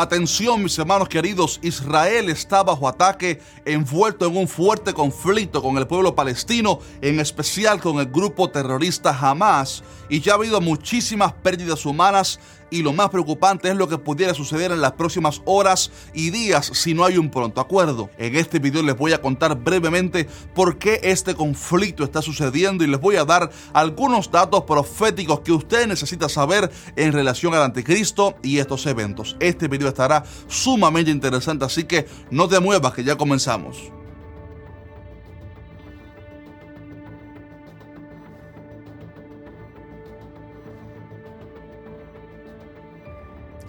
Atención mis hermanos queridos, Israel está bajo ataque, envuelto en un fuerte conflicto con el pueblo palestino, en especial con el grupo terrorista Hamas, y ya ha habido muchísimas pérdidas humanas y lo más preocupante es lo que pudiera suceder en las próximas horas y días si no hay un pronto acuerdo. En este video les voy a contar brevemente por qué este conflicto está sucediendo y les voy a dar algunos datos proféticos que usted necesita saber en relación al anticristo y estos eventos. Este video estará sumamente interesante, así que no te muevas que ya comenzamos.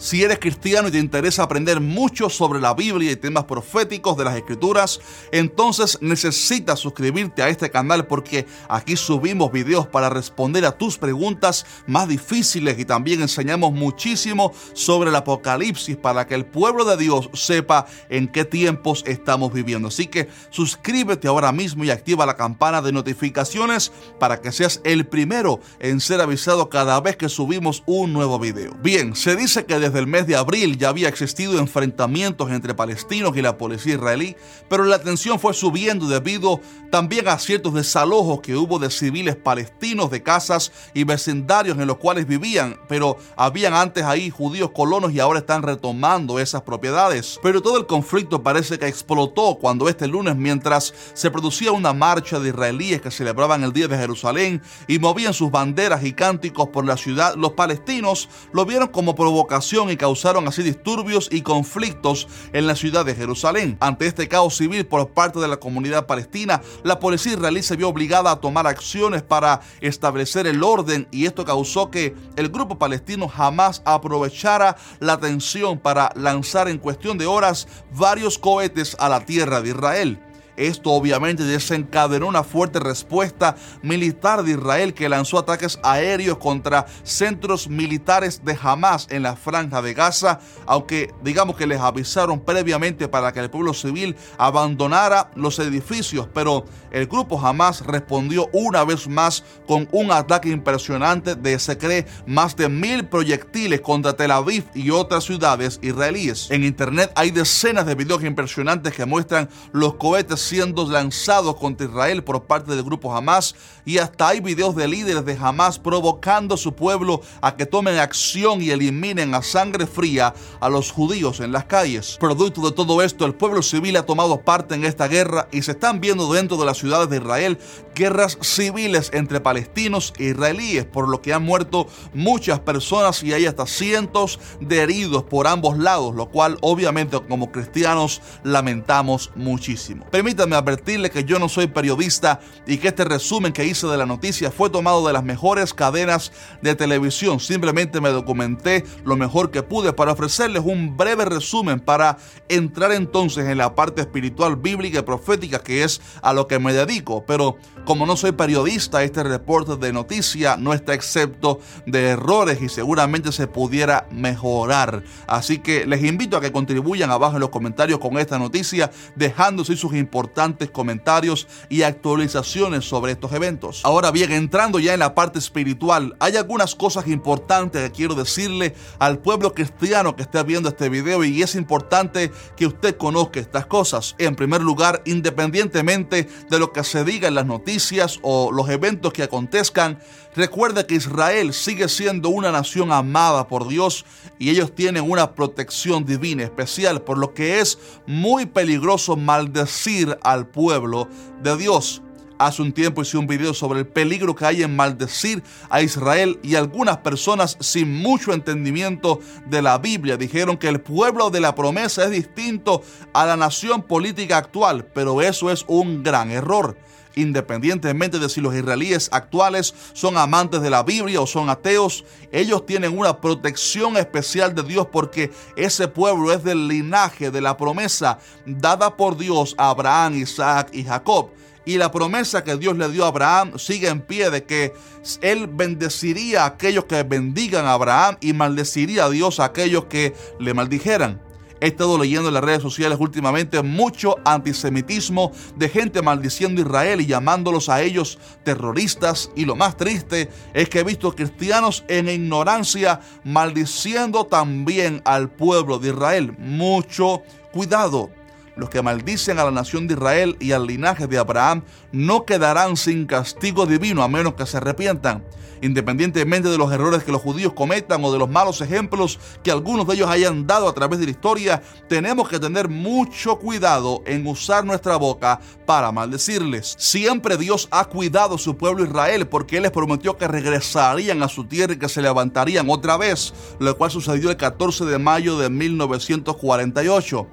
Si eres cristiano y te interesa aprender mucho sobre la Biblia y temas proféticos de las Escrituras, entonces necesitas suscribirte a este canal porque aquí subimos videos para responder a tus preguntas más difíciles y también enseñamos muchísimo sobre el Apocalipsis para que el pueblo de Dios sepa en qué tiempos estamos viviendo. Así que suscríbete ahora mismo y activa la campana de notificaciones para que seas el primero en ser avisado cada vez que subimos un nuevo video. Bien, se dice que desde el mes de abril ya había existido enfrentamientos entre palestinos y la policía israelí, pero la tensión fue subiendo debido también a ciertos desalojos que hubo de civiles palestinos de casas y vecindarios en los cuales vivían, pero habían antes ahí judíos colonos y ahora están retomando esas propiedades. Pero todo el conflicto parece que explotó cuando este lunes, mientras se producía una marcha de israelíes que celebraban el Día de Jerusalén y movían sus banderas y cánticos por la ciudad, los palestinos lo vieron como provocación y causaron así disturbios y conflictos en la ciudad de Jerusalén. Ante este caos civil por parte de la comunidad palestina, la policía israelí se vio obligada a tomar acciones para establecer el orden y esto causó que el grupo palestino jamás aprovechara la tensión para lanzar en cuestión de horas varios cohetes a la tierra de Israel. Esto obviamente desencadenó una fuerte respuesta militar de Israel que lanzó ataques aéreos contra centros militares de Hamas en la franja de Gaza, aunque digamos que les avisaron previamente para que el pueblo civil abandonara los edificios, pero el grupo Hamas respondió una vez más con un ataque impresionante de se cree más de mil proyectiles contra Tel Aviv y otras ciudades israelíes. En internet hay decenas de videos impresionantes que muestran los cohetes siendo lanzados contra Israel por parte del grupo Hamas y hasta hay videos de líderes de Hamas provocando a su pueblo a que tomen acción y eliminen a sangre fría a los judíos en las calles. Producto de todo esto, el pueblo civil ha tomado parte en esta guerra y se están viendo dentro de las ciudades de Israel guerras civiles entre palestinos e israelíes, por lo que han muerto muchas personas y hay hasta cientos de heridos por ambos lados, lo cual obviamente como cristianos lamentamos muchísimo. Permítanme advertirle que yo no soy periodista y que este resumen que hice de la noticia fue tomado de las mejores cadenas de televisión. Simplemente me documenté lo mejor que pude para ofrecerles un breve resumen para entrar entonces en la parte espiritual, bíblica y profética que es a lo que me dedico. Pero como no soy periodista, este reporte de noticia no está excepto de errores y seguramente se pudiera mejorar. Así que les invito a que contribuyan abajo en los comentarios con esta noticia, dejándose sus importantes comentarios y actualizaciones sobre estos eventos. Ahora bien, entrando ya en la parte espiritual, hay algunas cosas importantes que quiero decirle al pueblo cristiano que esté viendo este video y es importante que usted conozca estas cosas. En primer lugar, independientemente de lo que se diga en las noticias, o los eventos que acontezcan, recuerda que Israel sigue siendo una nación amada por Dios y ellos tienen una protección divina especial, por lo que es muy peligroso maldecir al pueblo de Dios. Hace un tiempo hice un video sobre el peligro que hay en maldecir a Israel y algunas personas sin mucho entendimiento de la Biblia dijeron que el pueblo de la promesa es distinto a la nación política actual, pero eso es un gran error independientemente de si los israelíes actuales son amantes de la Biblia o son ateos, ellos tienen una protección especial de Dios porque ese pueblo es del linaje de la promesa dada por Dios a Abraham, Isaac y Jacob. Y la promesa que Dios le dio a Abraham sigue en pie de que él bendeciría a aquellos que bendigan a Abraham y maldeciría a Dios a aquellos que le maldijeran. He estado leyendo en las redes sociales últimamente mucho antisemitismo de gente maldiciendo a Israel y llamándolos a ellos terroristas. Y lo más triste es que he visto cristianos en ignorancia maldiciendo también al pueblo de Israel. Mucho cuidado. Los que maldicen a la nación de Israel y al linaje de Abraham no quedarán sin castigo divino a menos que se arrepientan. Independientemente de los errores que los judíos cometan o de los malos ejemplos que algunos de ellos hayan dado a través de la historia, tenemos que tener mucho cuidado en usar nuestra boca para maldecirles. Siempre Dios ha cuidado a su pueblo Israel porque Él les prometió que regresarían a su tierra y que se levantarían otra vez, lo cual sucedió el 14 de mayo de 1948.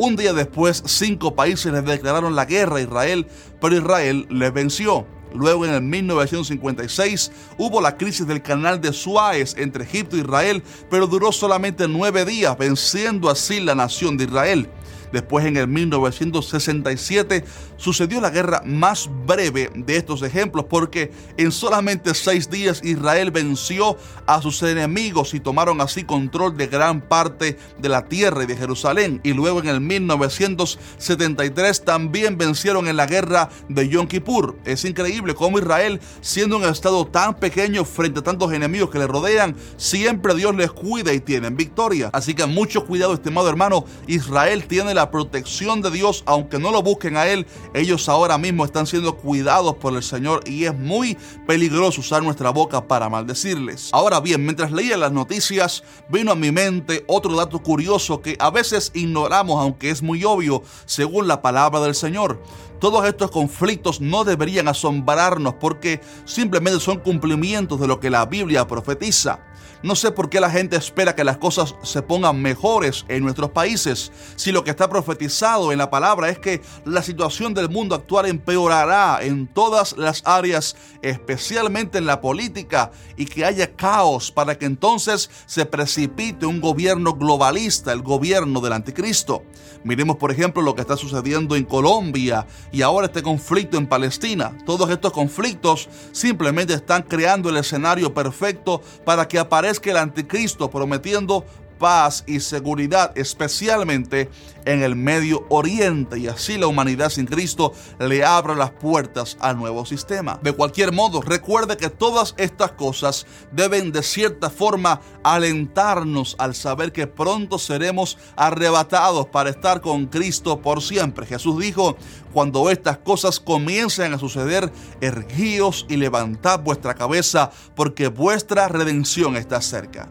Un día después, cinco países les declararon la guerra a Israel, pero Israel les venció. Luego en el 1956 hubo la crisis del canal de Suárez entre Egipto e Israel, pero duró solamente nueve días, venciendo así la nación de Israel. Después, en el 1967, sucedió la guerra más breve de estos ejemplos, porque en solamente seis días Israel venció a sus enemigos y tomaron así control de gran parte de la tierra y de Jerusalén. Y luego, en el 1973, también vencieron en la guerra de Yom Kippur. Es increíble cómo Israel, siendo un estado tan pequeño frente a tantos enemigos que le rodean, siempre Dios les cuida y tienen victoria. Así que mucho cuidado, estimado hermano. Israel tiene la protección de Dios, aunque no lo busquen a Él, ellos ahora mismo están siendo cuidados por el Señor y es muy peligroso usar nuestra boca para maldecirles. Ahora bien, mientras leía las noticias, vino a mi mente otro dato curioso que a veces ignoramos, aunque es muy obvio, según la palabra del Señor. Todos estos conflictos no deberían asombrarnos porque simplemente son cumplimientos de lo que la Biblia profetiza. No sé por qué la gente espera que las cosas se pongan mejores en nuestros países, si lo que está profetizado en la palabra es que la situación del mundo actual empeorará en todas las áreas, especialmente en la política, y que haya caos para que entonces se precipite un gobierno globalista, el gobierno del anticristo. Miremos por ejemplo lo que está sucediendo en Colombia y ahora este conflicto en Palestina. Todos estos conflictos simplemente están creando el escenario perfecto para que aparezca el anticristo prometiendo paz y seguridad, especialmente en el Medio Oriente, y así la humanidad sin Cristo le abre las puertas al nuevo sistema. De cualquier modo, recuerde que todas estas cosas deben de cierta forma alentarnos al saber que pronto seremos arrebatados para estar con Cristo por siempre. Jesús dijo, cuando estas cosas comiencen a suceder, erguíos y levantad vuestra cabeza, porque vuestra redención está cerca.